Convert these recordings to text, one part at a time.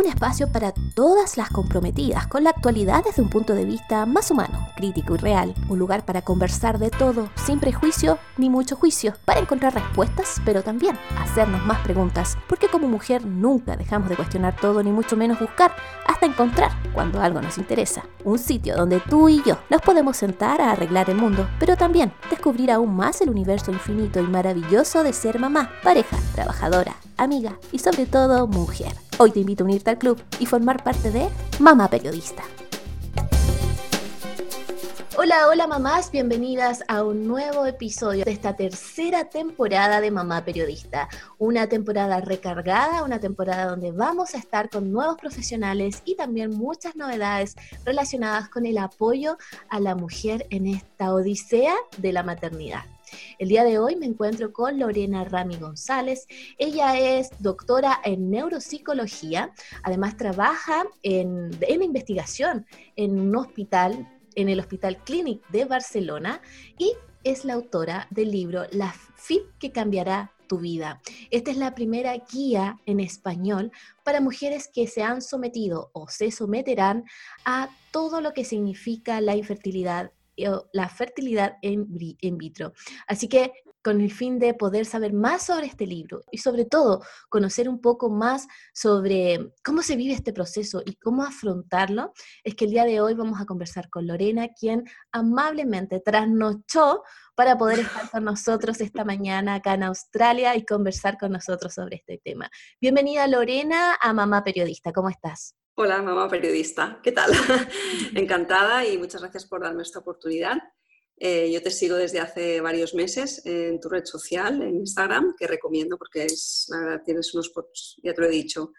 un espacio para todas las comprometidas con la actualidad desde un punto de vista más humano, crítico y real, un lugar para conversar de todo, sin prejuicio ni mucho juicio, para encontrar respuestas, pero también hacernos más preguntas, porque como mujer nunca dejamos de cuestionar todo ni mucho menos buscar hasta encontrar cuando algo nos interesa, un sitio donde tú y yo nos podemos sentar a arreglar el mundo, pero también descubrir aún más el universo infinito y maravilloso de ser mamá, pareja, trabajadora, amiga y sobre todo mujer. Hoy te invito a unirte al club y formar parte de Mamá Periodista. Hola, hola mamás, bienvenidas a un nuevo episodio de esta tercera temporada de Mamá Periodista. Una temporada recargada, una temporada donde vamos a estar con nuevos profesionales y también muchas novedades relacionadas con el apoyo a la mujer en esta odisea de la maternidad. El día de hoy me encuentro con Lorena Rami González. Ella es doctora en neuropsicología, además trabaja en, investigación en un hospital, en el Hospital Clinic de Barcelona y es la autora del libro La FIP que cambiará tu vida. Esta es la primera guía en español para mujeres que se han sometido o se someterán a todo lo que significa la infertilidad la fertilidad en, vitro. Así que con el fin de poder saber más sobre este libro y sobre todo conocer un poco más sobre cómo se vive este proceso y cómo afrontarlo, es que el día de hoy vamos a conversar con Lorena, quien amablemente trasnochó para poder estar con nosotros esta mañana acá en Australia y conversar con nosotros sobre este tema. Bienvenida Lorena a Mamá Periodista, ¿cómo estás? Hola, mamá periodista. ¿Qué tal? Encantada y muchas gracias por darme esta oportunidad. Eh, yo te sigo desde hace varios meses en tu red social, en Instagram, que recomiendo porque es, la verdad, tienes unos posts, ya te lo he dicho,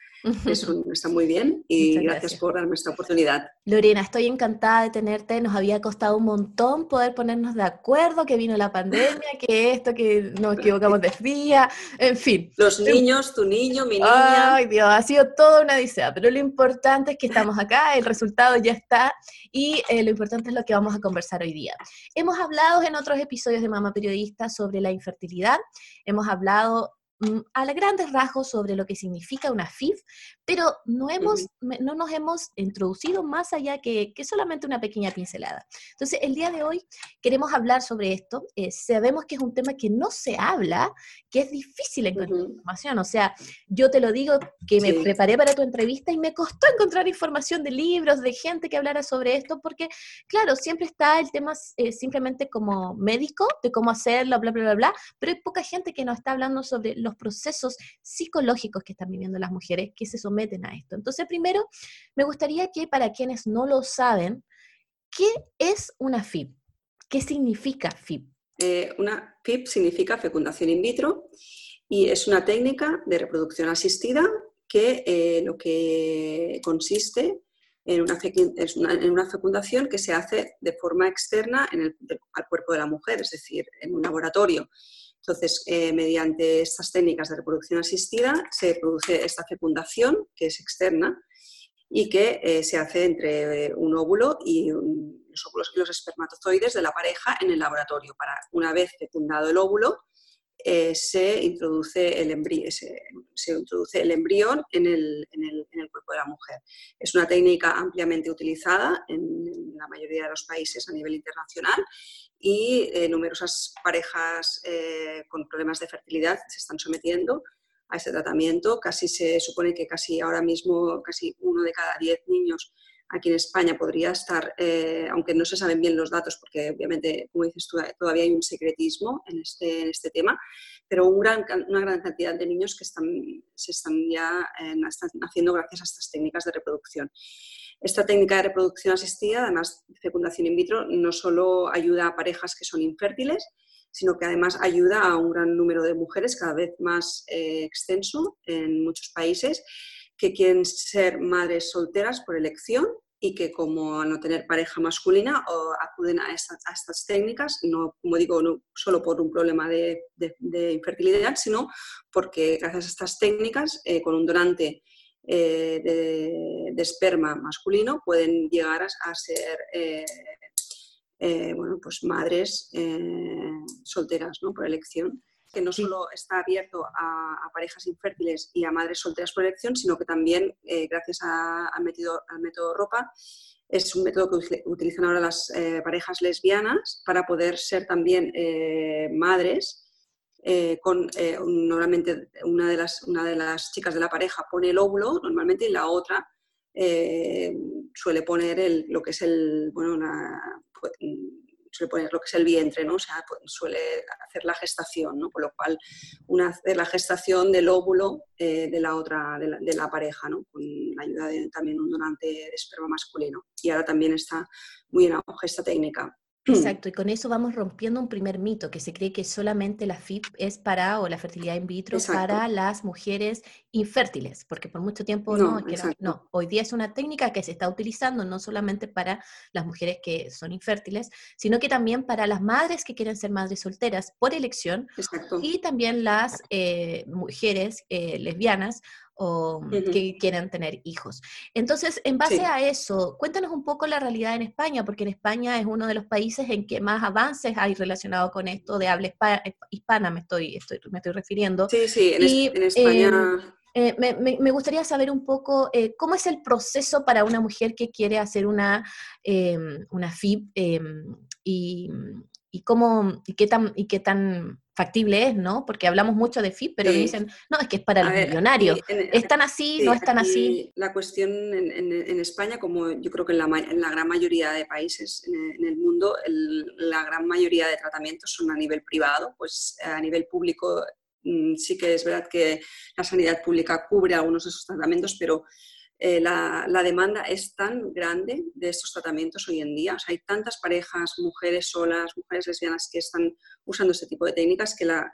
eso está muy bien y gracias. por darme esta oportunidad. Lorena, estoy encantada de tenerte. Nos había costado un montón poder ponernos de acuerdo, que vino la pandemia, que esto, que nos equivocamos de día, en fin. Los niños, tu niño, mi niña. Ay, Dios, ha sido toda una odisea, pero lo importante es que estamos acá, el resultado ya está y eh, lo importante es lo que vamos a conversar hoy día. Hemos hablado en otros episodios de Mama Periodista sobre la infertilidad, hemos hablado a grandes rasgos sobre lo que significa una FIF, pero no, hemos, no nos hemos introducido más allá que, solamente una pequeña pincelada. Entonces, el día de hoy queremos hablar sobre esto. Eh, sabemos que es un tema que no se habla, que es difícil encontrar información. O sea, yo te lo digo que me preparé para tu entrevista y me costó encontrar información de libros, de gente que hablara sobre esto, porque, claro, siempre está el tema eh, simplemente como médico, de cómo hacerlo, bla, bla, bla, bla, pero hay poca gente que nos está hablando sobre los procesos psicológicos que están viviendo las mujeres que se someten a esto. Entonces, primero, me gustaría que para quienes no lo saben, ¿qué es una FIP? ¿Qué significa FIP? Eh, una FIP significa fecundación in vitro y es una técnica de reproducción asistida que eh, lo que consiste en una, en una, fecundación que se hace de forma externa en el, al cuerpo de la mujer, es decir, en un laboratorio. Entonces, eh, mediante estas técnicas de reproducción asistida se produce esta fecundación, que es externa, y que eh, se hace entre eh, un óvulo y los óvulos y los espermatozoides de la pareja en el laboratorio. Para una vez fecundado el óvulo, se, introduce el embrión en el, cuerpo de la mujer. Es una técnica ampliamente utilizada en, la mayoría de los países a nivel internacional y eh, numerosas parejas eh, con problemas de fertilidad se están sometiendo a este tratamiento. Casi se supone que casi ahora mismo casi uno de cada diez niños aquí en España podría estar, eh, aunque no se saben bien los datos, porque obviamente, como dices tú, todavía hay un secretismo en este, en este tema, pero una gran cantidad de niños que están, se están ya están haciendo gracias a estas técnicas de reproducción. Esta técnica de reproducción asistida, además de fecundación in vitro, no solo ayuda a parejas que son infértiles, sino que además ayuda a un gran número de mujeres, cada vez más eh, extenso en muchos países, que quieren ser madres solteras por elección y que como no tener pareja masculina o acuden a, estas técnicas, no, como digo, solo por un problema de, infertilidad, sino porque gracias a estas técnicas, eh, con un donante eh, de, esperma masculino pueden llegar a, ser eh, eh, bueno, pues madres solteras ¿no? por elección. que no solo está abierto a, parejas infértiles y a madres solteras por elección, sino que también, gracias al, método, al método ROPA, es un método que utilizan ahora las eh, parejas lesbianas para poder ser también eh, madres. Con normalmente una de, las, una de las chicas de la pareja pone el óvulo normalmente y la otra suele poner el, lo que es el, bueno, una, pues, suele poner lo que es el vientre, ¿no? O sea, pues, suele hacer la gestación, ¿no? Con lo cual, una, hacer la gestación del óvulo eh, de la otra, de la, pareja, ¿no? Con la ayuda de también un donante de esperma masculino. Y ahora también está muy en auge esta técnica. Exacto, y con eso vamos rompiendo un primer mito, que se cree que solamente la FIP es para, o la fertilidad in vitro, para las mujeres infértiles, porque por mucho tiempo no, no, hoy día es una técnica que se está utilizando no solamente para las mujeres que son infértiles, sino que también para las madres que quieren ser madres solteras por elección, y también las eh, mujeres eh, lesbianas o que quieran tener hijos. Entonces, en base a eso, cuéntanos un poco la realidad en España, porque en España es uno de los países en que más avances hay relacionado con esto de habla eh, hispana, me estoy, me estoy refiriendo. Sí, sí, en, España... Eh, me, gustaría saber un poco eh, cómo es el proceso para una mujer que quiere hacer una, em, una FIB em, y, y, cómo, y, qué tan, y qué tan factible es, ¿no? Porque hablamos mucho de FIP, pero me dicen, no, es que es para los millonarios. ¿Están así? ¿No están así? La cuestión en, España, como yo creo que en la, gran mayoría de países en, el mundo, la gran mayoría de tratamientos son a nivel privado, pues a nivel público mm, sí que es verdad que la sanidad pública cubre algunos de esos tratamientos, pero eh, la, demanda es tan grande de estos tratamientos hoy en día. hay tantas parejas, mujeres solas, mujeres lesbianas que están usando este tipo de técnicas que la,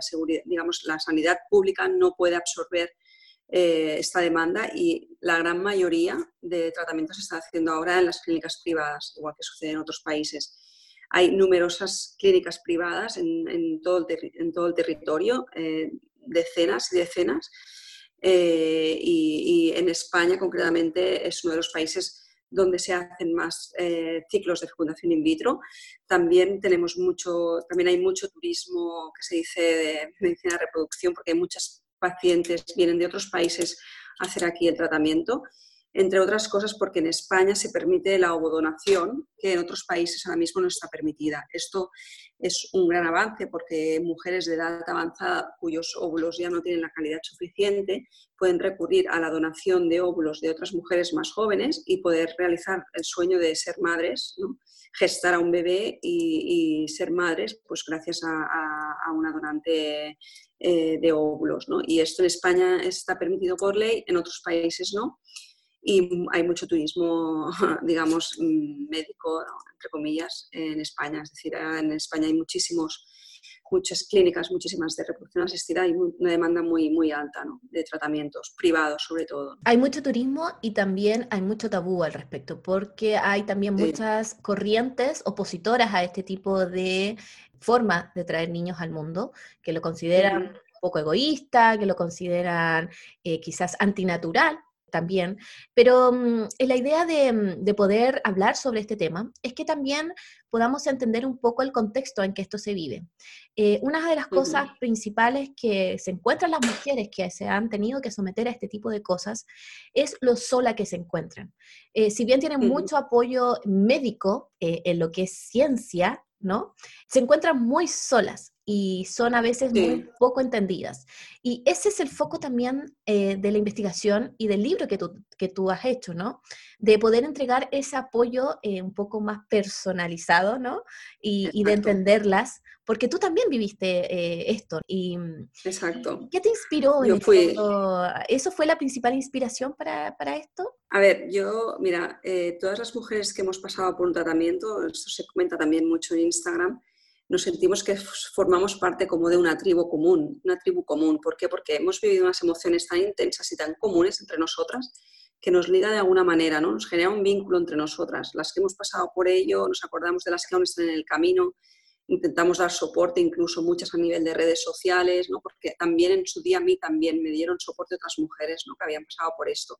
seguridad, digamos, la sanidad pública no puede absorber eh, esta demanda y la gran mayoría de tratamientos se está haciendo ahora en las clínicas privadas, igual que sucede en otros países. Hay numerosas clínicas privadas en, todo, el territorio, eh, decenas y decenas, eh, y, en España concretamente es uno de los países donde se hacen más eh, ciclos de fecundación in vitro. También tenemos mucho, también hay mucho turismo que se dice de medicina de reproducción porque muchas pacientes vienen de otros países a hacer aquí el tratamiento entre otras cosas porque en España se permite la ovodonación, que en otros países ahora mismo no está permitida. Esto es un gran avance porque mujeres de edad avanzada cuyos óvulos ya no tienen la calidad suficiente pueden recurrir a la donación de óvulos de otras mujeres más jóvenes y poder realizar el sueño de ser madres, gestar a un bebé y, ser madres, pues gracias a, una donante eh, de óvulos. Y esto en España está permitido por ley, en otros países no y hay mucho turismo, digamos, mm, médico, entre comillas, en España. Es decir, en España hay muchísimos, muchas clínicas, muchísimas de reproducción asistida y una demanda muy, muy alta ¿no? de tratamientos privados sobre todo. Hay mucho turismo y también hay mucho tabú al respecto, porque hay también muchas corrientes opositoras a este tipo de forma de traer niños al mundo, que lo consideran un poco egoísta, que lo consideran eh, quizás antinatural, también, pero mm, la idea mm, de, poder hablar sobre este tema es que también podamos entender un poco el contexto en que esto se vive. Eh, una de las cosas principales que se encuentran las mujeres que se han tenido que someter a este tipo de cosas es lo sola que se encuentran. Eh, si bien tienen mucho apoyo médico eh, en lo que es ciencia, ¿no? Se encuentran muy solas y son a veces muy poco entendidas. Y ese es el foco también eh, de la investigación y del libro que tú, que tú has hecho, ¿no? De poder entregar ese apoyo eh, un poco más personalizado, ¿no? Y, de entenderlas, porque tú también viviste eh, esto. Y, Exacto. ¿Qué te inspiró? Yo fui... ¿Eso fue la principal inspiración para, para esto? A ver, yo, mira, todas las mujeres que hemos pasado por un tratamiento, esto se comenta también mucho en Instagram, nos sentimos que formamos parte como de una tribu común, una tribu común. ¿Por qué? Porque hemos vivido unas emociones tan intensas y tan comunes entre nosotras que nos liga de alguna manera, ¿no? Nos genera un vínculo entre nosotras. Las que hemos pasado por ello, nos acordamos de las que aún están en el camino, intentamos dar soporte, incluso muchas a nivel de redes sociales, ¿no? porque también en su día a mí también me dieron soporte otras mujeres ¿no? que habían pasado por esto.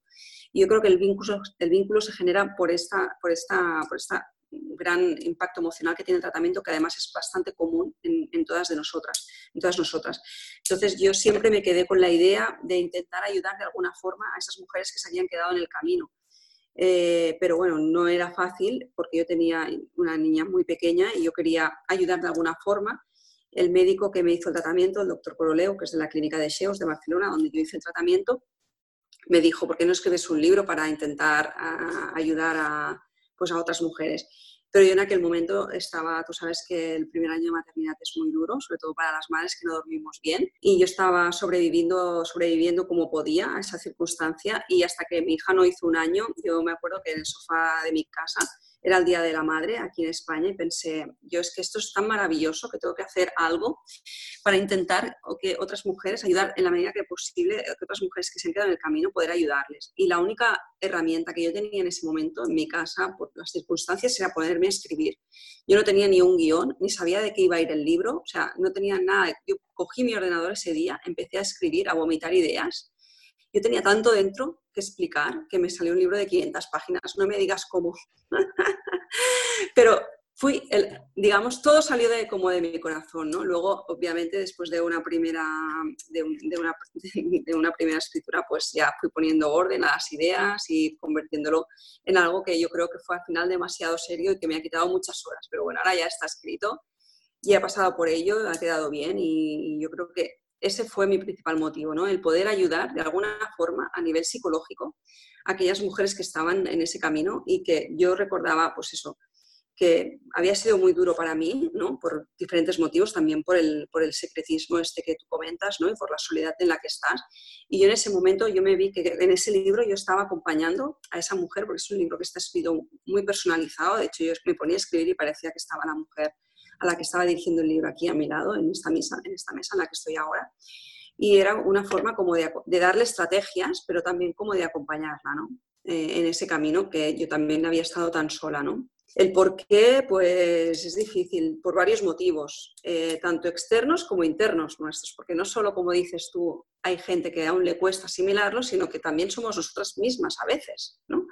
Y yo creo que el vínculo, el vínculo se genera por esta, por esta, por esta gran impacto emocional que tiene el tratamiento, que además es bastante común en, todas de nosotras, en todas nosotras. Entonces yo siempre me quedé con la idea de intentar ayudar de alguna forma a esas mujeres que se habían quedado en el camino. Eh, pero bueno, no era fácil porque yo tenía una niña muy pequeña y yo quería ayudar de alguna forma. El médico que me hizo el tratamiento, el doctor Coroleo, que es de la clínica de Sheos de Barcelona, donde yo hice el tratamiento, me dijo, ¿por qué no escribes un libro para intentar ah, ayudar a, pues, a otras mujeres? Pero yo en aquel momento estaba, tú sabes que el primer año de maternidad es muy duro, sobre todo para las madres que no dormimos bien, y yo estaba sobreviviendo, sobreviviendo como podía a esa circunstancia y hasta que mi hija no hizo un año, yo me acuerdo que en el sofá de mi casa era el Día de la Madre aquí en España y pensé, yo es que esto es tan maravilloso que tengo que hacer algo para intentar que otras mujeres, ayudar en la medida que posible, que otras mujeres que se han quedado en el camino, poder ayudarles. Y la única herramienta que yo tenía en ese momento en mi casa, por las circunstancias, era ponerme a escribir. Yo no tenía ni un guion, ni sabía de qué iba a ir el libro, o sea, no tenía nada. Yo cogí mi ordenador ese día, empecé a escribir, a vomitar ideas yo tenía tanto dentro que explicar que me salió un libro de 500 páginas, no me digas cómo. Pero fui, el, digamos, todo salió de, como de mi corazón, ¿no? Luego, obviamente, después de una primera, de, una, primera escritura, pues ya fui poniendo orden a las ideas y convirtiéndolo en algo que yo creo que fue al final demasiado serio y que me ha quitado muchas horas. Pero bueno, ahora ya está escrito y he pasado por ello, ha quedado bien y yo creo que ese fue mi principal motivo, ¿no? El poder ayudar de alguna forma a nivel psicológico a aquellas mujeres que estaban en ese camino y que yo recordaba, pues eso, que había sido muy duro para mí, ¿no? Por diferentes motivos, también por el, por el secretismo este que tú comentas, ¿no? Y por la soledad en la que estás. Y yo en ese momento yo me vi que en ese libro yo estaba acompañando a esa mujer, porque es un libro que está escrito muy personalizado, de hecho yo me ponía a escribir y parecía que estaba la mujer a la que estaba dirigiendo el libro aquí a mi lado, en esta mesa, en, esta mesa en la que estoy ahora. Y era una forma como de, darle estrategias, pero también como de acompañarla ¿no? Eh, en ese camino que yo también había estado tan sola. ¿no? El por qué, pues es difícil, por varios motivos, eh, tanto externos como internos nuestros, porque no solo, como dices tú, hay gente que aún le cuesta asimilarlo, sino que también somos nosotras mismas a veces, ¿no?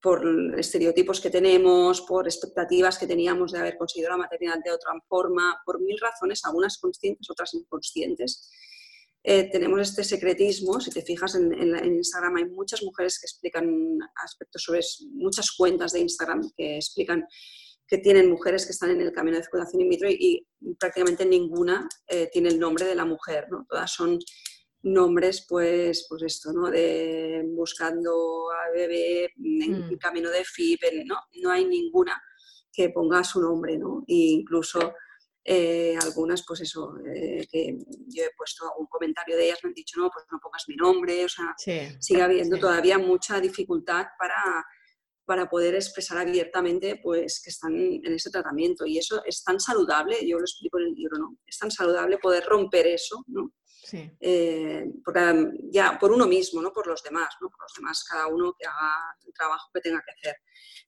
Por estereotipos que tenemos, por expectativas que teníamos de haber conseguido la maternidad de otra forma, por mil razones, algunas conscientes, otras inconscientes. Eh, tenemos este secretismo, si te fijas en, Instagram hay muchas mujeres que explican aspectos sobre muchas cuentas de Instagram que explican que tienen mujeres que están en el camino de fecundación in vitro y, prácticamente ninguna eh, tiene el nombre de la mujer, ¿no? todas son nombres, pues, pues esto, ¿no? De buscando a bebé en mm. camino de FIP, no, no hay ninguna que ponga su nombre, ¿no? E incluso eh, algunas, pues eso, eh, que yo he puesto algún comentario de ellas, me han dicho, no, pues no pongas mi nombre, o sea, sigue habiendo todavía mucha dificultad para, para poder expresar abiertamente pues que están en ese tratamiento y eso es tan saludable, yo lo explico en el libro, ¿no? Es tan saludable poder romper eso, ¿no? Eh, ya por uno mismo, no por los demás, ¿no? por los demás, cada uno que haga el trabajo que tenga que hacer.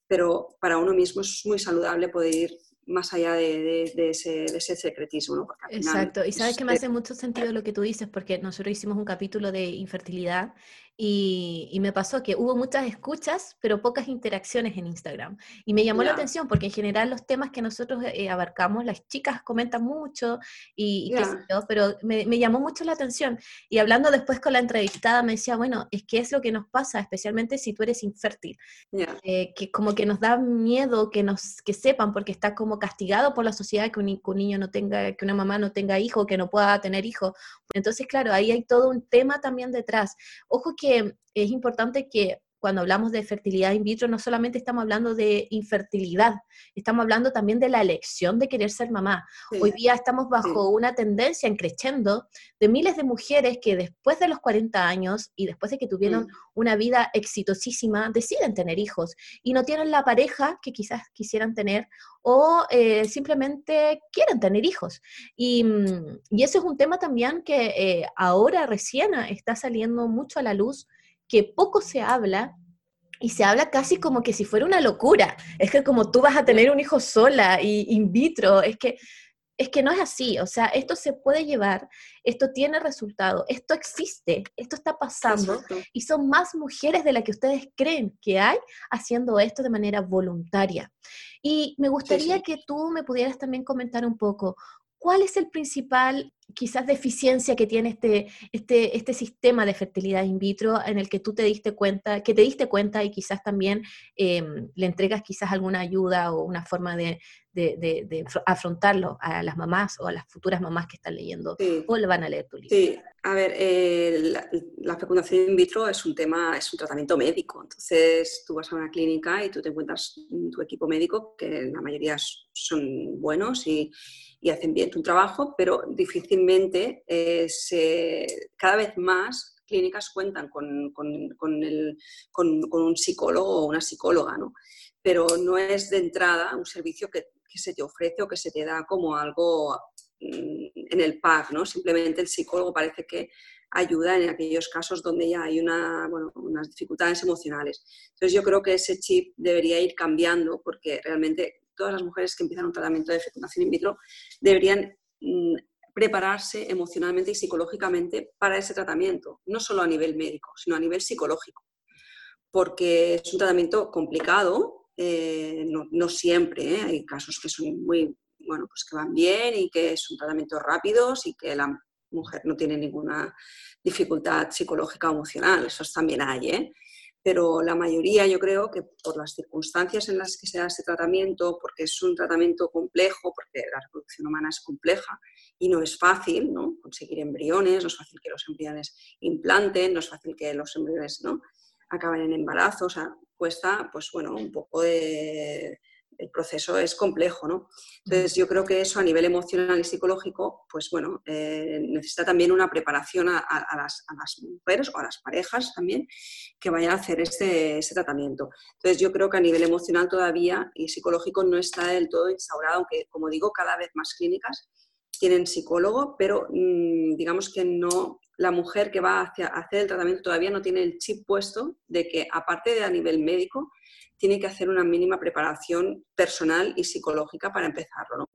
Pero para uno mismo es muy saludable poder ir más allá de, ese, ese, secretismo. ¿no? Exacto, y sabes que me hace mucho sentido lo que tú dices, porque nosotros hicimos un capítulo de infertilidad y, me pasó que hubo muchas escuchas, pero pocas interacciones en Instagram. Y me llamó la atención porque en general los temas que nosotros eh, abarcamos, las chicas comentan mucho y, qué sé yo, pero me, llamó mucho la atención. Y hablando después con la entrevistada me decía, bueno, es que es lo que nos pasa, especialmente si tú eres infértil. Eh, que como que nos da miedo que, nos, que sepan porque está como castigado por la sociedad que un, que un niño no tenga, que una mamá no tenga hijo, que no pueda tener hijo. Entonces, claro, ahí hay todo un tema también detrás. Ojo que es importante que cuando hablamos de fertilidad in vitro, no solamente estamos hablando de infertilidad, estamos hablando también de la elección de querer ser mamá. Hoy día estamos bajo una tendencia en creciendo de miles de mujeres que después de los 40 años y después de que tuvieron una vida exitosísima, deciden tener hijos y no tienen la pareja que quizás quisieran tener o eh, simplemente quieren tener hijos. Y, mm, y, eso es un tema también que eh, ahora recién está saliendo mucho a la luz que poco se habla y se habla casi como que si fuera una locura. Es que como tú vas a tener un hijo sola y in vitro, es que es que no es así, o sea, esto se puede llevar, esto tiene resultado, esto existe, esto está pasando y son más mujeres de las que ustedes creen que hay haciendo esto de manera voluntaria. Y me gustaría que tú me pudieras también comentar un poco, ¿cuál es el principal quizás deficiencia que tiene este, este, este sistema de fertilidad in vitro en el que tú te diste cuenta, que te diste cuenta y quizás también em, le entregas quizás alguna ayuda o una forma de, afrontarlo a las mamás o a las futuras mamás que están leyendo o le van a leer tu libro? Sí, a ver, la, fecundación in vitro es un tema, es un tratamiento médico. Entonces tú vas a una clínica y tú te encuentras tu equipo médico, que la mayoría son buenos y hacen bien tu trabajo, pero difícilmente eh, cada vez más clínicas cuentan con, un psicólogo o una psicóloga, ¿no? pero no es de entrada un servicio que, se te ofrece o que se te da como algo en el pack, ¿no? simplemente el psicólogo parece que ayuda en aquellos casos donde ya hay una, unas dificultades emocionales. Entonces yo creo que ese chip debería ir cambiando porque realmente todas las mujeres que empiezan un tratamiento de fecundación in vitro deberían mm, prepararse emocionalmente y psicológicamente para ese tratamiento, no solo a nivel médico, sino a nivel psicológico, porque es un tratamiento complicado, eh, no, siempre, ¿eh? hay casos que son muy, bueno, pues que van bien y que son tratamientos rápidos y que la mujer no tiene ninguna dificultad psicológica o emocional, esos también hay, ¿eh? pero la mayoría yo creo que por las circunstancias en las que se da este tratamiento, porque es un tratamiento complejo, porque la reproducción humana es compleja y no es fácil ¿no? conseguir embriones, no es fácil que los embriones implanten, no es fácil que los embriones ¿no? acaben en embarazo, o sea, cuesta pues bueno, un poco de, el proceso es complejo, ¿no? Entonces yo creo que eso a nivel emocional y psicológico, pues bueno, eh, necesita también una preparación a, las, mujeres o a las parejas también que vayan a hacer este, este, tratamiento. Entonces yo creo que a nivel emocional todavía y psicológico no está del todo instaurado, aunque como digo, cada vez más clínicas tienen psicólogo, pero mm, digamos que no, la mujer que va hacia, a hacer el tratamiento todavía no tiene el chip puesto de que aparte de a nivel médico, tiene que hacer una mínima preparación personal y psicológica para empezarlo, ¿no?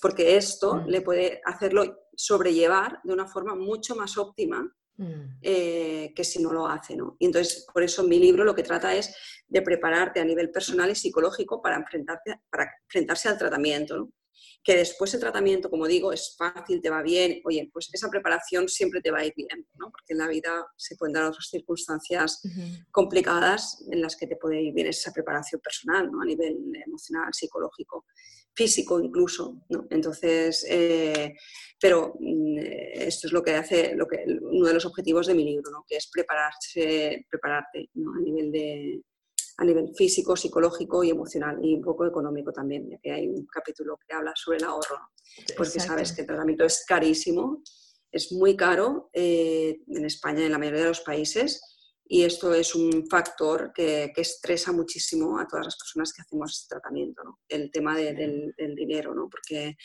Porque esto mm. le puede hacerlo sobrellevar de una forma mucho más óptima mm. eh, que si no lo hace, ¿no? Y entonces, por eso mi libro lo que trata es de prepararte a nivel personal y psicológico para, enfrentarte, para enfrentarse al tratamiento, ¿no? Que después el tratamiento, como digo, es fácil, te va bien, oye, pues esa preparación siempre te va a ir bien, ¿no? porque en la vida se pueden dar otras circunstancias complicadas en las que te puede ir bien esa preparación personal, ¿no? a nivel emocional, psicológico, físico incluso. ¿no? Entonces, eh, pero mm, esto es lo que hace, lo que, uno de los objetivos de mi libro, ¿no? que es prepararse, prepararte ¿no? a nivel de a nivel físico, psicológico y emocional y un poco económico también, ya que hay un capítulo que habla sobre el ahorro, porque sabes que el tratamiento es carísimo, es muy caro eh, en España y en la mayoría de los países y esto es un factor que, estresa muchísimo a todas las personas que hacemos este tratamiento, ¿no? el tema del, dinero, ¿no? porque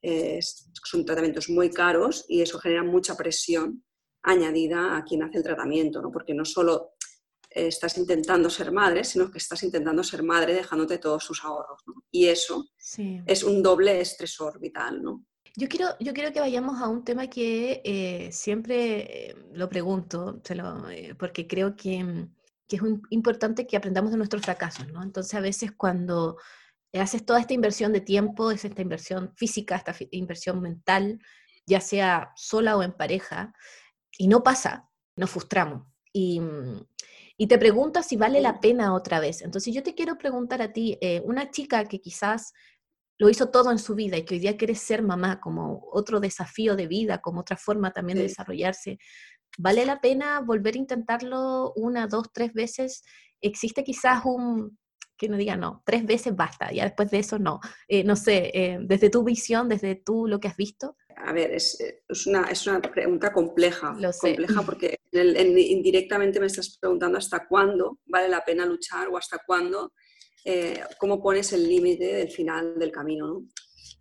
eh, son tratamientos muy caros y eso genera mucha presión añadida a quien hace el tratamiento, ¿no? porque no solo estás intentando ser madre, sino que estás intentando ser madre dejándote todos sus ahorros. Y eso es un doble estresor vital. ¿no? Yo quiero, yo quiero que vayamos a un tema que eh, siempre eh, lo pregunto, eh, porque creo que, que es importante que aprendamos de nuestros fracasos. ¿no? Entonces, a veces cuando haces toda esta inversión de tiempo, es esta inversión física, esta inversión mental, ya sea sola o en pareja, y no pasa, nos frustramos. Y, y te preguntas si vale la pena otra vez. Entonces yo te quiero preguntar a ti, eh, una chica que quizás lo hizo todo en su vida y que hoy día quiere ser mamá como otro desafío de vida, como otra forma también de desarrollarse, ¿vale la pena volver a intentarlo una, dos, tres veces? ¿Existe quizás un, que no diga no, tres veces basta, ya después de eso no? Eh, no sé, eh, desde tu visión, desde tú lo que has visto a ver, es, una, es una pregunta compleja, compleja porque indirectamente me estás preguntando hasta cuándo vale la pena luchar o hasta cuándo, eh, cómo pones el límite del final del camino. ¿no?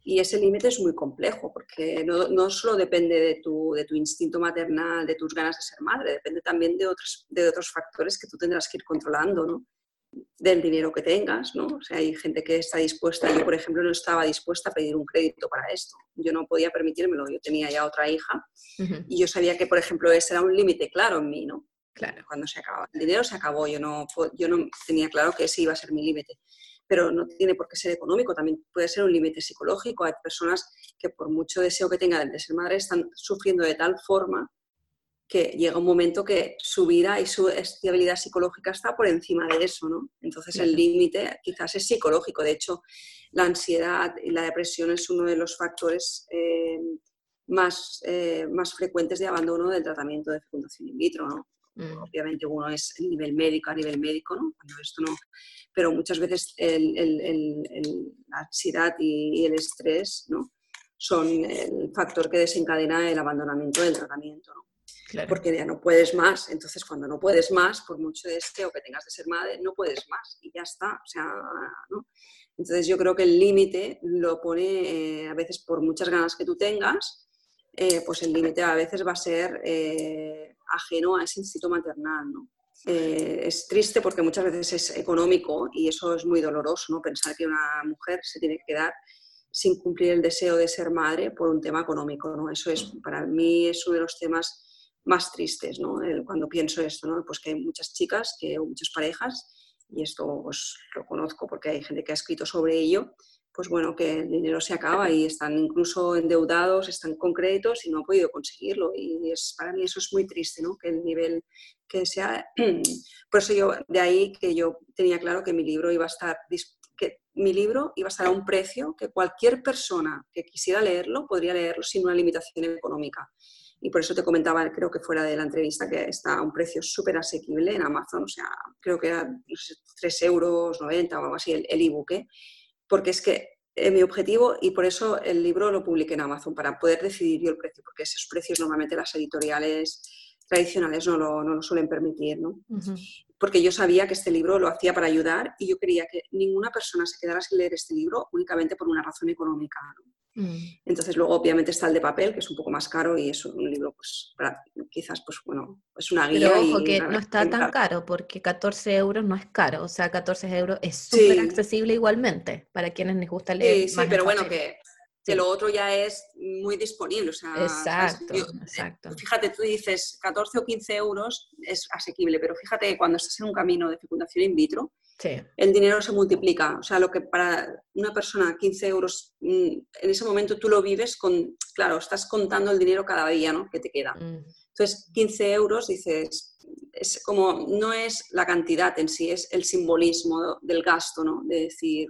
Y ese límite es muy complejo porque no, no, solo depende de tu, de tu instinto maternal, de tus ganas de ser madre, depende también de otros, de otros factores que tú tendrás que ir controlando. ¿no? Del dinero que tengas, ¿no? O sea, hay gente que está dispuesta, yo por ejemplo no estaba dispuesta a pedir un crédito para esto, yo no podía permitírmelo, yo tenía ya otra hija y yo sabía que, por ejemplo, ese era un límite claro en mí, ¿no? Claro. Cuando se acababa el dinero se acabó, yo no, yo no tenía claro que ese iba a ser mi límite, pero no tiene por qué ser económico, también puede ser un límite psicológico, hay personas que por mucho deseo que tengan de ser madre están sufriendo de tal forma que llega un momento que su vida y su estabilidad psicológica está por encima de eso, ¿no? Entonces el límite quizás es psicológico. De hecho, la ansiedad y la depresión es uno de los factores eh, más, eh, más frecuentes de abandono del tratamiento de fecundación in vitro, ¿no? Mm. Obviamente uno es a nivel médico, a nivel médico, ¿no? esto no pero muchas veces la ansiedad y, el estrés ¿no? son el factor que desencadena el abandonamiento del tratamiento. ¿no? Porque ya no puedes más. Entonces, cuando no puedes más, por mucho deseo que tengas de ser madre, no puedes más y ya está. O sea, ¿no? Entonces, yo creo que el límite lo pone eh, a veces por muchas ganas que tú tengas, eh, pues el límite a veces va a ser eh, ajeno a ese instinto maternal. ¿no? es triste porque muchas veces es económico y eso es muy doloroso, ¿no? Pensar que una mujer se tiene que quedar sin cumplir el deseo de ser madre por un tema económico, ¿no? Eso es, para mí es uno de los temas más tristes, ¿no? cuando pienso esto, ¿no? Pues que hay muchas chicas, que, o muchas parejas, y esto pues, lo conozco porque hay gente que ha escrito sobre ello, pues bueno, que el dinero se acaba y están incluso endeudados, están con créditos y no han podido conseguirlo. Y es, para mí eso es muy triste, ¿no? Que el nivel que sea... Por eso yo, de ahí que yo tenía claro que mi libro iba a estar... que mi libro iba a estar a un precio que cualquier persona que quisiera leerlo podría leerlo sin una limitación económica y por eso te comentaba, creo que fuera de la entrevista, que está a un precio súper asequible en Amazon, o sea, creo que era 3 euros 90 o algo así el ebook, ¿eh? porque es que eh, mi objetivo, y por eso el libro lo publiqué en Amazon, para poder decidir yo el precio, porque esos precios normalmente las editoriales tradicionales no lo, no lo suelen permitir, ¿no? Porque yo sabía que este libro lo hacía para ayudar y yo quería que ninguna persona se quedara sin leer este libro únicamente por una razón económica. ¿no? Mm. Entonces luego obviamente está el de papel, que es un poco más caro y es un libro, pues quizás, pues bueno, es una guía. Pero ojo que no está tan caro, porque 14 euros no es caro, o sea, 14 euros es súper accesible igualmente para quienes les gusta leer. Sí, sí pero bueno, que, que, lo otro ya es muy disponible, o sea, exacto, eh, exacto. Fíjate, tú dices 14 o 15 euros es asequible, pero fíjate que cuando estás en un camino de fecundación in vitro, el dinero se multiplica. O sea, lo que para una persona 15 euros, mm, en ese momento tú lo vives con, claro, estás contando el dinero cada día ¿no? que te queda. Mm. Entonces, 15 euros, dices, es como, no es la cantidad en sí, es el simbolismo del gasto, ¿no? De decir,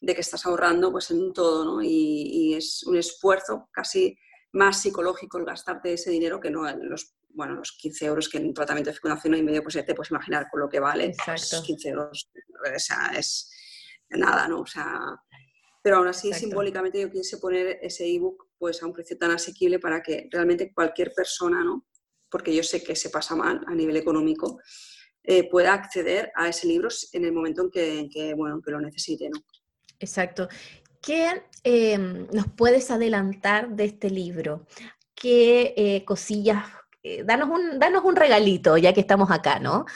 de que estás ahorrando pues en todo, ¿no? Y, y es un esfuerzo casi más psicológico el gastarte ese dinero que no en los bueno, los 15 euros que en un tratamiento de fecundación y medio, pues ya te puedes imaginar con lo que vale. Pues 15 euros, o sea, es nada, ¿no? O sea, pero aún así, simbólicamente yo quise poner ese ebook pues a un precio tan asequible para que realmente cualquier persona, ¿no? Porque yo sé que se pasa mal a nivel económico, eh, pueda acceder a ese libro en el momento en que, que bueno, que lo necesite, ¿no? Exacto. ¿Qué em, nos puedes adelantar de este libro? ¿Qué eh, cosillas eh, danos, un, danos un regalito, ya que estamos acá, ¿no?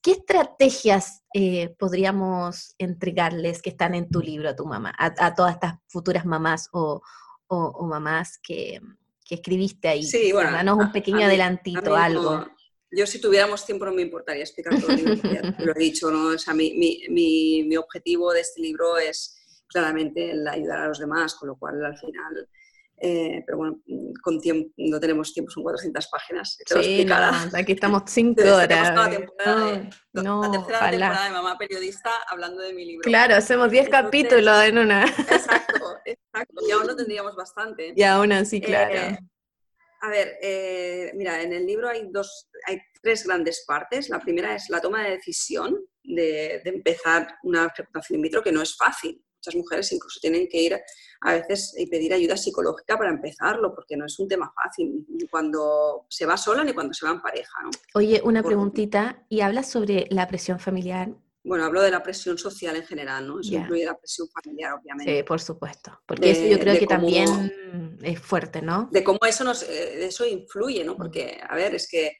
¿Qué estrategias eh, podríamos entregarles que están en tu libro a tu mamá, a, todas estas futuras mamás o, mamás que, escribiste ahí? Sí, bueno. Danos un pequeño adelantito, algo. yo si tuviéramos tiempo no me importaría explicar todo el libro, lo he dicho, ¿no? O sea, mi, mi, mi, objetivo de este libro es claramente el ayudar a los demás, con lo cual al final eh, pero bueno, con tiempo, no tenemos tiempo, son 400 páginas. sí, aquí estamos 5 horas. La, temporada no, la tercera temporada de Mamá Periodista hablando de mi libro. Claro, hacemos 10 capítulos en una. Exacto, exacto. Y aún no tendríamos bastante. Y aún así, claro. Eh, a ver, eh, mira, en el libro hay, dos, hay tres grandes partes. La primera es la toma de decisión de, de empezar una fecundación in vitro, que no es fácil muchas mujeres incluso tienen que ir a veces y pedir ayuda psicológica para empezarlo, porque no es un tema fácil, ni cuando se va sola ni cuando se va en pareja. ¿no? Oye, una preguntita, ¿y hablas sobre la presión familiar? Bueno, hablo de la presión social en general, ¿no? Eso incluye la presión familiar, obviamente. Sí, por supuesto. Porque eso yo creo que también es fuerte, ¿no? De cómo eso, nos, eh, eso influye, ¿no? Porque, a ver, es que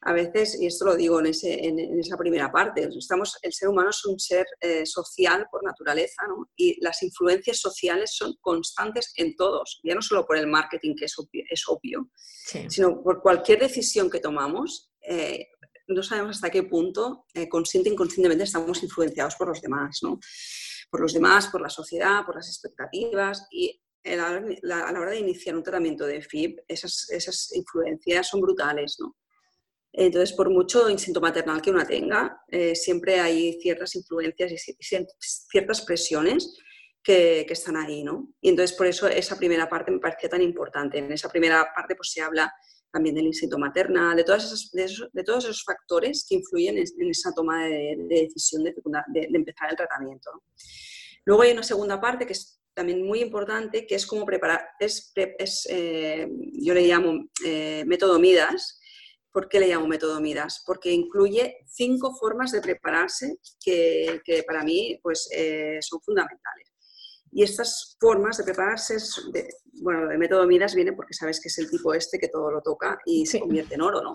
a veces, y esto lo digo en, esa primera parte, estamos, el ser humano es un ser eh, social por naturaleza, ¿no? Y las influencias sociales son constantes en todos, ya no solo por el marketing, que es obvio, sino por cualquier decisión que tomamos. Eh, no sabemos hasta qué punto, eh, consciente e inconscientemente, estamos influenciados por los demás, ¿no? Por los demás, por la sociedad, por las expectativas. Y a la, hora de iniciar un tratamiento de FIB, esas, esas influencias son brutales, ¿no? Entonces, por mucho instinto maternal que una tenga, eh, siempre hay ciertas influencias y ciertas presiones que, están ahí, ¿no? Y entonces, por eso esa primera parte me parecía tan importante. En esa primera parte, pues se habla también del instinto maternal, de, todas de, todos esos factores que influyen en, esa toma de, decisión de, empezar el tratamiento. Luego hay una segunda parte que es también muy importante, que es cómo preparar, es, eh, yo le llamo eh, método Midas, ¿Por qué le llamo método Midas? Porque incluye cinco formas de prepararse que, para mí pues, eh, son fundamentales. Y estas formas de prepararse, bueno, lo de método Midas viene porque sabes que es el tipo este que todo lo toca y se convierte en oro, ¿no?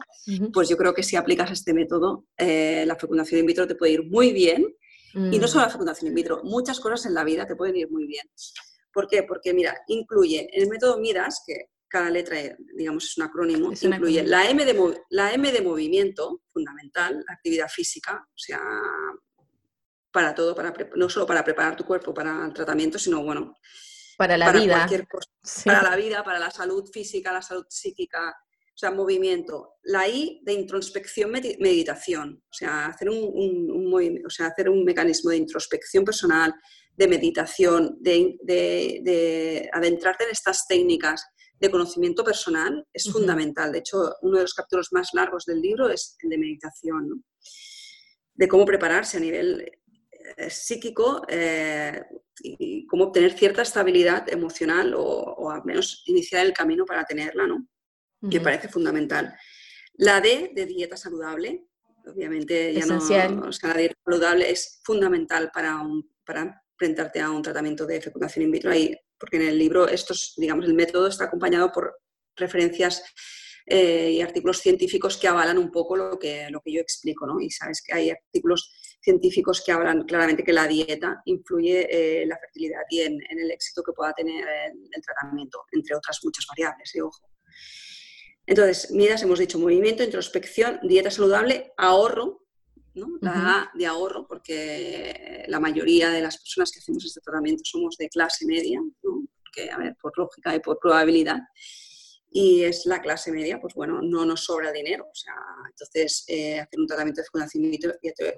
Pues yo creo que si aplicas este método, eh, la fecundación in vitro te puede ir muy bien. Y no solo la mm. fecundación in vitro, muchas cosas en la vida te pueden ir muy bien. ¿Por qué? Porque, mira, incluye el método Midas, que cada letra, digamos, es un acrónimo, incluye La, M de, la M de movimiento, fundamental, actividad física, o sea, para todo, para, no solo para preparar tu cuerpo para el tratamiento, sino, bueno, para la vida. Para la vida, para la salud física, la salud psíquica, o sea, movimiento. La I de introspección, meditación, o sea, hacer un, o sea, hacer un mecanismo de introspección personal, de meditación, de, de adentrarte en estas técnicas de conocimiento personal es fundamental. De hecho, uno de los capítulos más largos del libro es el de meditación, de cómo prepararse a nivel eh, psíquico eh, y cómo obtener cierta estabilidad emocional o, al menos iniciar el camino para tenerla, ¿no? que parece fundamental. La D de dieta saludable, obviamente ya no, o la dieta saludable es fundamental para, para enfrentarte a un tratamiento de fecundación in vitro. Hay porque en el libro estos, digamos, el método está acompañado por referencias eh, y artículos científicos que avalan un poco lo que, lo que yo explico, ¿no? Y sabes que hay artículos científicos que hablan claramente que la dieta influye en la fertilidad y en, el éxito que pueda tener el, tratamiento, entre otras muchas variables, de ojo. Entonces, miras, hemos dicho movimiento, introspección, dieta saludable, ahorro, la de ahorro, porque la mayoría de las personas que hacemos este tratamiento somos de clase media, ¿no? porque, a ver, por lógica y por probabilidad, y es la clase media, pues bueno, no nos sobra dinero. O sea, entonces, eh, hacer un tratamiento de fecundación ya,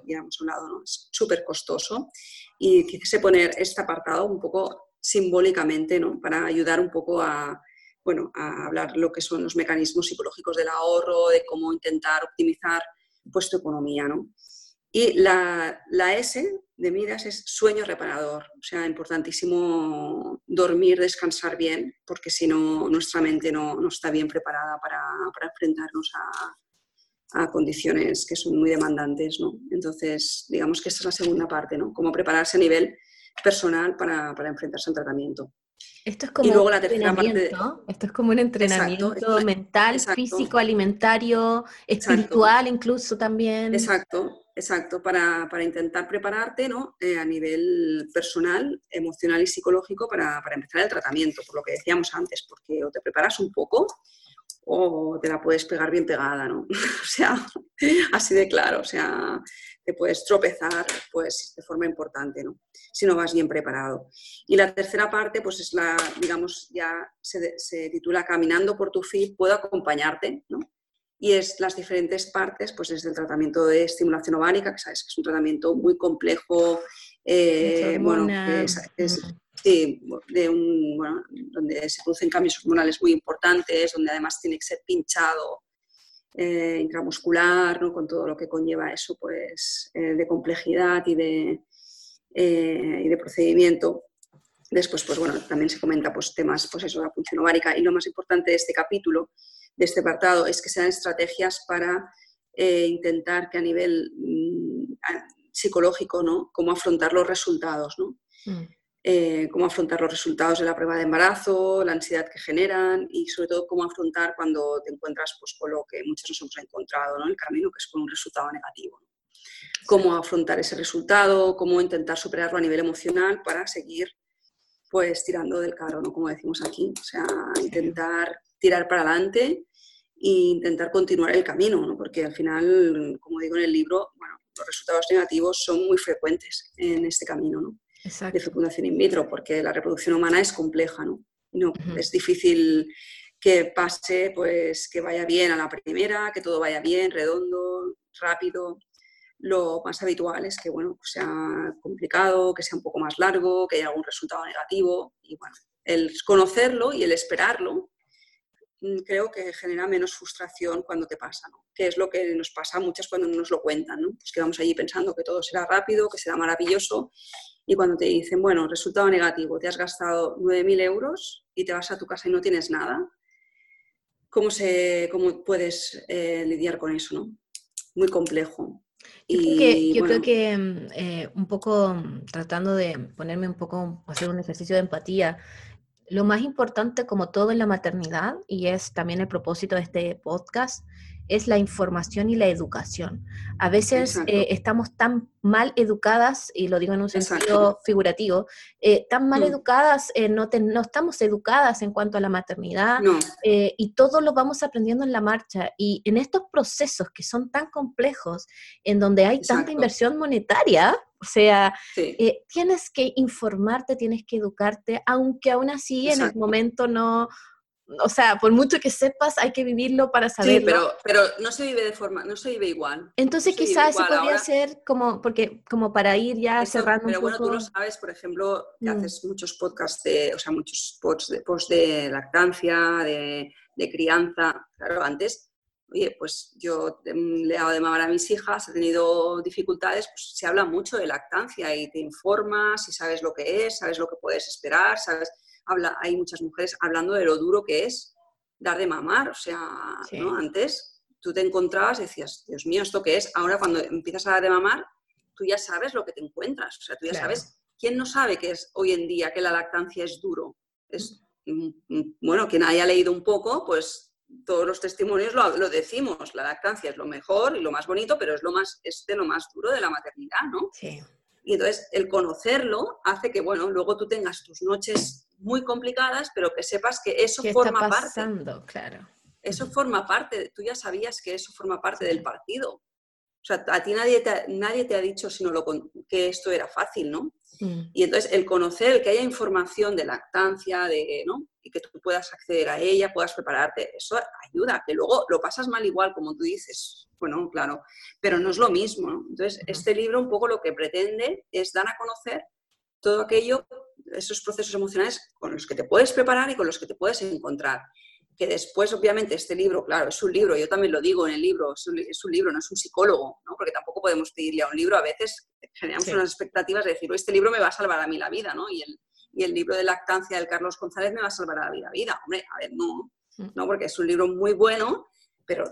ya hemos hablado, ¿no? es súper costoso. Y quise poner este apartado un poco simbólicamente, ¿no? Para ayudar un poco a, bueno, a hablar lo que son los mecanismos psicológicos del ahorro, de cómo intentar optimizar pues, tu economía, ¿no? Y la, S de Midas es sueño reparador, o sea, importantísimo dormir, descansar bien, porque si no, nuestra mente no, está bien preparada para, enfrentarnos a, condiciones que son muy demandantes, ¿no? Entonces, digamos que esta es la segunda parte, ¿no? Cómo prepararse a nivel personal para, enfrentarse al tratamiento. Esto es como un entrenamiento, esto es como un entrenamiento mental, físico, alimentario, espiritual incluso también. Exacto, Exacto, para, intentar prepararte ¿no? Eh, a nivel personal, emocional y psicológico para, empezar el tratamiento, por lo que decíamos antes, porque o te preparas un poco o te la puedes pegar bien pegada, ¿no? o sea, así de claro, o sea, te puedes tropezar pues, de forma importante, ¿no? Si no vas bien preparado. Y la tercera parte, pues es la, digamos, ya se, se titula Caminando por tu feed, puedo acompañarte, ¿no? y es las diferentes partes, pues desde el tratamiento de estimulación ovárica, que sabes que es un tratamiento muy complejo, eh, bueno, es, de un, bueno, donde se producen cambios hormonales muy importantes, donde además tiene que ser pinchado eh, intramuscular, ¿no? con todo lo que conlleva eso, pues eh, de complejidad y de, y de procedimiento. Después, pues bueno, también se comenta pues, temas, pues eso, la punción ovárica y lo más importante de este capítulo de este apartado es que sean estrategias para eh, intentar que a nivel mm, psicológico, ¿no? Cómo afrontar los resultados, ¿no? Mm. Eh, cómo afrontar los resultados de la prueba de embarazo, la ansiedad que generan y sobre todo cómo afrontar cuando te encuentras pues, con lo que muchos nos hemos encontrado en el camino, que es con un resultado negativo. Cómo afrontar ese resultado, cómo intentar superarlo a nivel emocional para seguir pues tirando del carro, ¿no? como decimos aquí. O sea, intentar tirar para adelante e intentar continuar el camino, ¿no? porque al final, como digo en el libro, bueno, los resultados negativos son muy frecuentes en este camino. ¿no? De fecundación in vitro, porque la reproducción humana es compleja, ¿no? no Es difícil que pase, pues que vaya bien a la primera, que todo vaya bien, redondo, rápido. Lo más habitual es que, bueno, pues sea complicado, que sea un poco más largo, que haya algún resultado negativo. Y bueno, el conocerlo y el esperarlo creo que genera menos frustración cuando te pasa, ¿no? Que es lo que nos pasa muchas cuando nos lo cuentan, ¿no? Pues que vamos allí pensando que todo será rápido, que será maravilloso y cuando te dicen, bueno, resultado negativo, te has gastado 9.000 euros y te vas a tu casa y no tienes nada, ¿cómo, se, cómo puedes eh, lidiar con eso? ¿no? Muy complejo. Yo, creo que, yo creo que mm, eh, un poco mm, tratando de ponerme un poco, hacer un ejercicio de empatía, lo más importante como todo en la maternidad, y es también el propósito de este podcast, es la información y la educación. A veces eh, estamos tan mal educadas, y lo digo en un sentido figurativo, eh, tan mal mm. educadas, eh, no, no, estamos educadas en cuanto a la maternidad y todo lo vamos aprendiendo en la marcha. Y en estos procesos que son tan complejos, en donde hay tanta inversión monetaria, o sea, tienes que informarte, tienes que educarte, aunque aún así en el momento no, o sea, por mucho que sepas, hay que vivirlo para saberlo. Sí, pero, pero no se vive de forma, no se vive igual. Entonces quizás eso podría ser como, porque como para ir ya cerrando pero bueno, tú lo sabes, por ejemplo, que mm. haces muchos podcasts, de, o sea, muchos posts de, post de lactancia, de, de, crianza. Claro, antes, oye, pues yo le he dado de mamar a mis hijas, he tenido dificultades, pues se habla mucho de lactancia y te informas y sabes lo que es, sabes lo que puedes esperar, sabes habla, hay muchas mujeres hablando de lo duro que es dar de mamar. O sea, ¿no? antes tú te encontrabas y decías, Dios mío, ¿esto qué es? Ahora cuando empiezas a dar de mamar, tú ya sabes lo que te encuentras. O sea, tú ya sabes, ¿quién no sabe que es hoy en día que la lactancia es duro? Es, mm, mm, bueno, quien haya leído un poco, pues todos los testimonios lo, lo, decimos, la lactancia es lo mejor y lo más bonito, pero es, lo más, es de lo más duro de la maternidad, ¿no? Sí. Y entonces el conocerlo hace que, bueno, luego tú tengas tus noches muy complicadas, pero que sepas que eso forma parte. Claro. Eso forma parte, tú ya sabías que eso forma parte del partido. O sea, a ti nadie te, nadie te ha dicho sino lo, que esto era fácil, ¿no? Mm. Y entonces el conocer, el que haya información de lactancia, de, ¿no? Y que tú puedas acceder a ella, puedas prepararte, eso ayuda, que luego lo pasas mal igual, como tú dices, bueno, claro, pero no es lo mismo. Entonces, este libro un poco lo que pretende es dar a conocer todo aquello, esos procesos emocionales con los que te puedes preparar y con los que te puedes encontrar. Que después, obviamente, este libro, claro, es un libro, yo también lo digo en el libro, es un, libro, no es un psicólogo, ¿no? porque tampoco podemos pedirle a un libro, a veces generamos unas expectativas de decir, este libro me va a salvar a mí la vida, ¿no? Y el, y el libro de lactancia del Carlos González me va a salvar a mí la vida. Hombre, a ver, no, mm. no, porque es un libro muy bueno, pero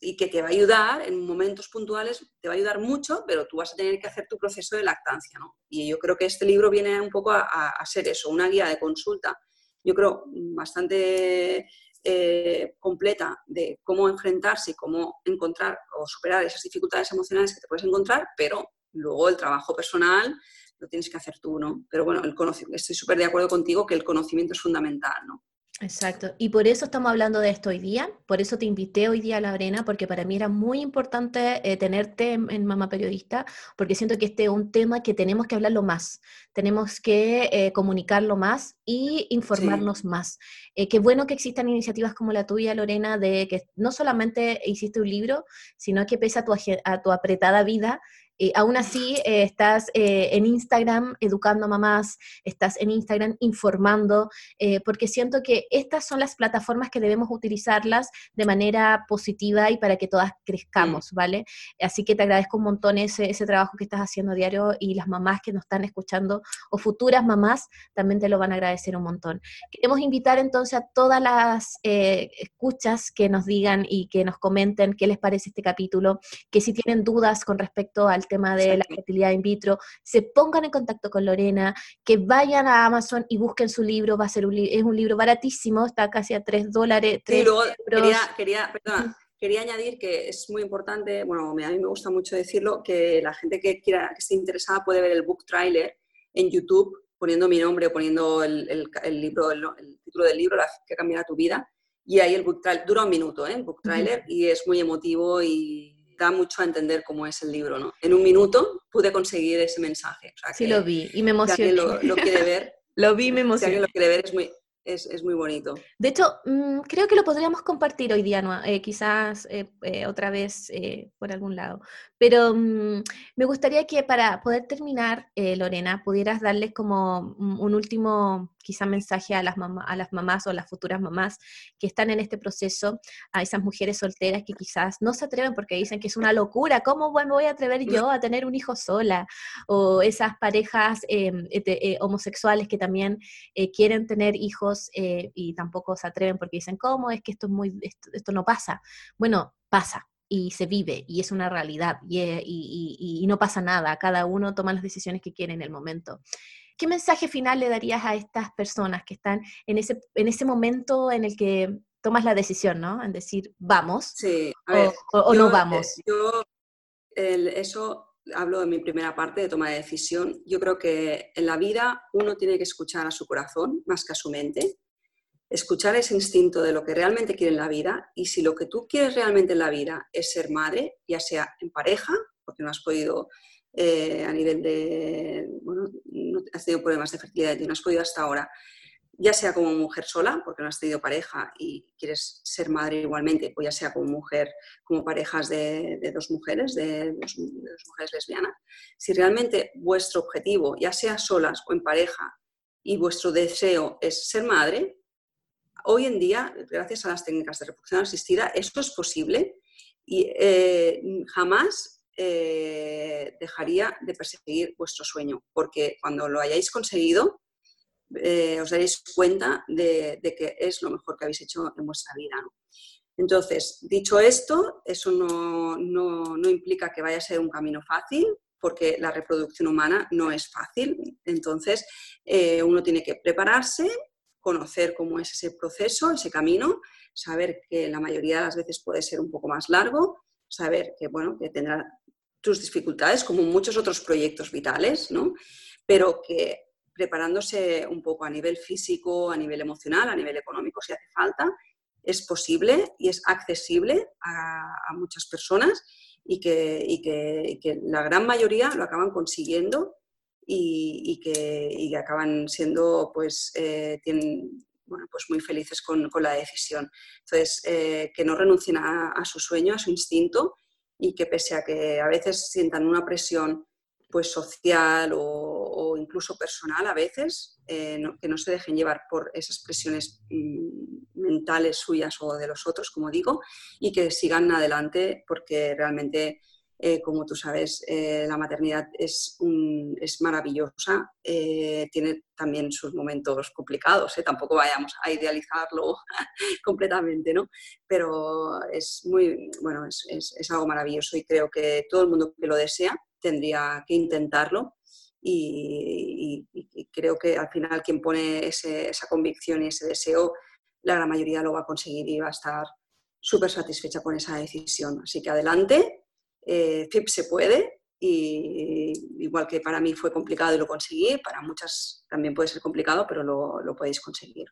y que te va a ayudar en momentos puntuales, te va a ayudar mucho, pero tú vas a tener que hacer tu proceso de lactancia. ¿no? Y yo creo que este libro viene un poco a, ser eso, una guía de consulta, yo creo bastante eh, completa de cómo enfrentarse y cómo encontrar o superar esas dificultades emocionales que te puedes encontrar, pero luego el trabajo personal lo tienes que hacer tú, ¿no? Pero bueno, el estoy súper de acuerdo contigo que el conocimiento es fundamental, ¿no? Exacto. Y por eso estamos hablando de esto hoy día. Por eso te invité hoy día a la arena, porque para mí era muy importante eh, tenerte en, Mamá Periodista, porque siento que este es un tema que tenemos que hablarlo más. Tenemos que eh, comunicarlo más y informarnos más. Eh, qué bueno que existan iniciativas como la tuya, Lorena, de que no solamente hiciste un libro, sino que pese a tu, a tu apretada vida, aún así, eh, estás eh, en Instagram educando a mamás, estás en Instagram informando, eh, porque siento que estas son las plataformas que debemos utilizarlas de manera positiva y para que todas crezcamos, ¿vale? Así que te agradezco un montón ese, ese trabajo que estás haciendo diario y las mamás que nos están escuchando o futuras mamás también te lo van a agradecer un montón. Queremos invitar entonces a todas las escuchas que nos digan y que nos comenten qué les parece este capítulo, que si tienen dudas con respecto al tema de la fertilidad in vitro, se pongan en contacto con Lorena, que vayan a Amazon y busquen su libro, va a ser un, es un libro baratísimo, está casi a 3 dólares. sí, luego quería, quería, quería añadir que es muy importante, bueno, a mí me gusta mucho decirlo, que la gente que quiera, que esté interesada puede ver el book trailer en YouTube poniendo mi nombre o poniendo el, libro, el, título del libro, la que cambiará tu vida. Y ahí el book trailer, dura un minuto, ¿eh? El book trailer, y es muy emotivo y da mucho a entender cómo es el libro, ¿no? En un minuto pude conseguir ese mensaje. sí, lo vi y me emocioné. Alguien lo, quiere ver, lo vi y me emocioné. Lo quiere ver, es muy, es, muy bonito. De hecho, mm, creo que lo podríamos compartir hoy día, eh, quizás eh, eh, otra vez por algún lado. Pero mm, me gustaría que para poder terminar, Lorena, pudieras darles como un último quizá mensaje a las, a las mamás o a las futuras mamás que están en este proceso, a esas mujeres solteras que quizás no se atreven porque dicen que es una locura, ¿cómo me voy a atrever yo a tener un hijo sola? O esas parejas em, eh, homosexuales que también eh, quieren tener hijos eh, y tampoco se atreven porque dicen, ¿cómo? Es que esto, es muy, esto, no pasa. Bueno, pasa, y se vive y es una realidad y, no pasa nada, cada uno toma las decisiones que quiere en el momento. ¿Qué mensaje final le darías a estas personas que están en ese, en ese momento en el que tomas la decisión, ¿no? En decir, vamos o, no vamos. Yo, eso hablo de mi primera parte de toma de decisión. Yo creo que en la vida uno tiene que escuchar a su corazón más que a su mente, escuchar ese instinto de lo que realmente quiere en la vida y si lo que tú quieres realmente en la vida es ser madre, ya sea en pareja, porque no has podido eh, a nivel de, bueno, no has tenido problemas de fertilidad y no has podido hasta ahora, ya sea como mujer sola, porque no has tenido pareja y quieres ser madre igualmente, o ya sea como mujer, como parejas de, dos mujeres, de dos, mujeres lesbianas, si realmente vuestro objetivo, ya sea solas o en pareja, y vuestro deseo es ser madre, hoy en día, gracias a las técnicas de reproducción asistida, esto es posible y eh, jamás eh, dejaría de perseguir vuestro sueño, porque cuando lo hayáis conseguido, eh, os daréis cuenta de, que es lo mejor que habéis hecho en vuestra vida. Entonces, dicho esto, eso no, no, implica que vaya a ser un camino fácil, porque la reproducción humana no es fácil. Entonces, eh, uno tiene que prepararse, conocer cómo es ese proceso, ese camino, saber que la mayoría de las veces puede ser un poco más largo, saber que, bueno, que tendrá tus dificultades, como muchos otros proyectos vitales, ¿no? Pero que preparándose un poco a nivel físico, a nivel emocional, a nivel económico, si hace falta, es posible y es accesible a, muchas personas y que, la gran mayoría lo acaban consiguiendo y, que, acaban siendo, pues, eh, bueno, pues muy felices con, la decisión. Entonces, eh, que no renuncien a, su sueño, a su instinto y que pese a que a veces sientan una presión pues social o, incluso personal a veces, eh, que no se dejen llevar por esas presiones mm, mentales suyas o de los otros, como digo, y que sigan adelante porque realmente eh, como tú sabes, eh, la maternidad es, maravillosa, eh, tiene también sus momentos complicados, tampoco vayamos a idealizarlo completamente, ¿no? Pero es muy, bueno, es, algo maravilloso y creo que todo el mundo que lo desea tendría que intentarlo y, creo que al final quien pone esa convicción y ese deseo, la gran mayoría lo va a conseguir y va a estar súper satisfecha con esa decisión. Así que adelante, eh, se puede y igual que para mí fue complicado y lo conseguí, para muchas también puede ser complicado, pero lo, lo podéis conseguir.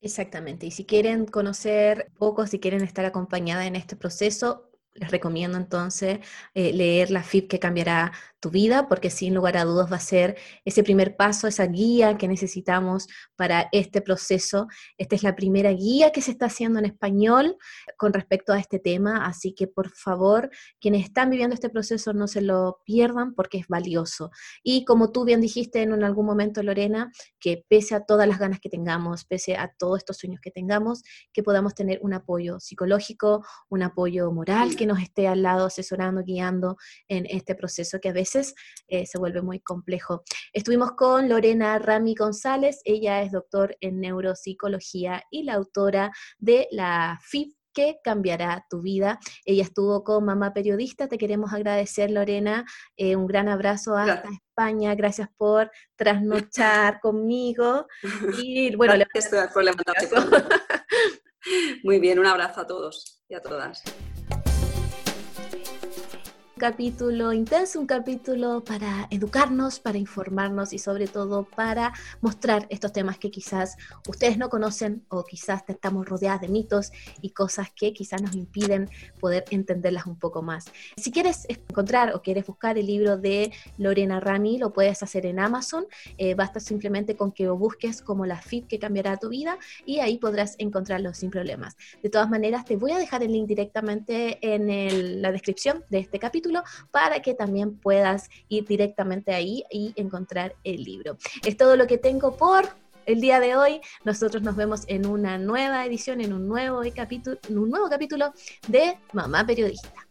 Exactamente. Y si quieren conocer poco, si quieren estar acompañada en este proceso, les recomiendo entonces eh, leer la FIP que cambiará tu vida, porque sin lugar a dudas va a ser ese primer paso, esa guía que necesitamos para este proceso. Esta es la primera guía que se está haciendo en español con respecto a este tema, así que por favor, quienes están viviendo este proceso no se lo pierdan porque es valioso. Y como tú bien dijiste en algún momento, Lorena, que pese a todas las ganas que tengamos, pese a todos estos sueños que tengamos, que podamos tener un apoyo psicológico, un apoyo moral, que nos esté al lado asesorando, guiando en este proceso que a veces eh, se vuelve muy complejo. Estuvimos con Lorena Rami González, ella es doctor en neuropsicología y la autora de la FIP que cambiará tu vida. Ella estuvo con Mamá Periodista, te queremos agradecer Lorena, eh, un gran abrazo hasta España, gracias por trasnochar conmigo y bueno, Gracias por Muy bien, un abrazo a todos y a todas capítulo intenso, un capítulo para educarnos, para informarnos y sobre todo para mostrar estos temas que quizás ustedes no conocen o quizás estamos rodeadas de mitos y cosas que quizás nos impiden poder entenderlas un poco más. Si quieres encontrar o quieres buscar el libro de Lorena Rami, lo puedes hacer en Amazon. Eh, basta simplemente con que lo busques como la FIT que cambiará tu vida y ahí podrás encontrarlo sin problemas. De todas maneras, te voy a dejar el link directamente en la descripción de este capítulo para que también puedas ir directamente ahí y encontrar el libro. Es todo lo que tengo por el día de hoy. Nosotros nos vemos en una nueva edición, en un nuevo capítulo, en un nuevo capítulo de Mamá Periodista.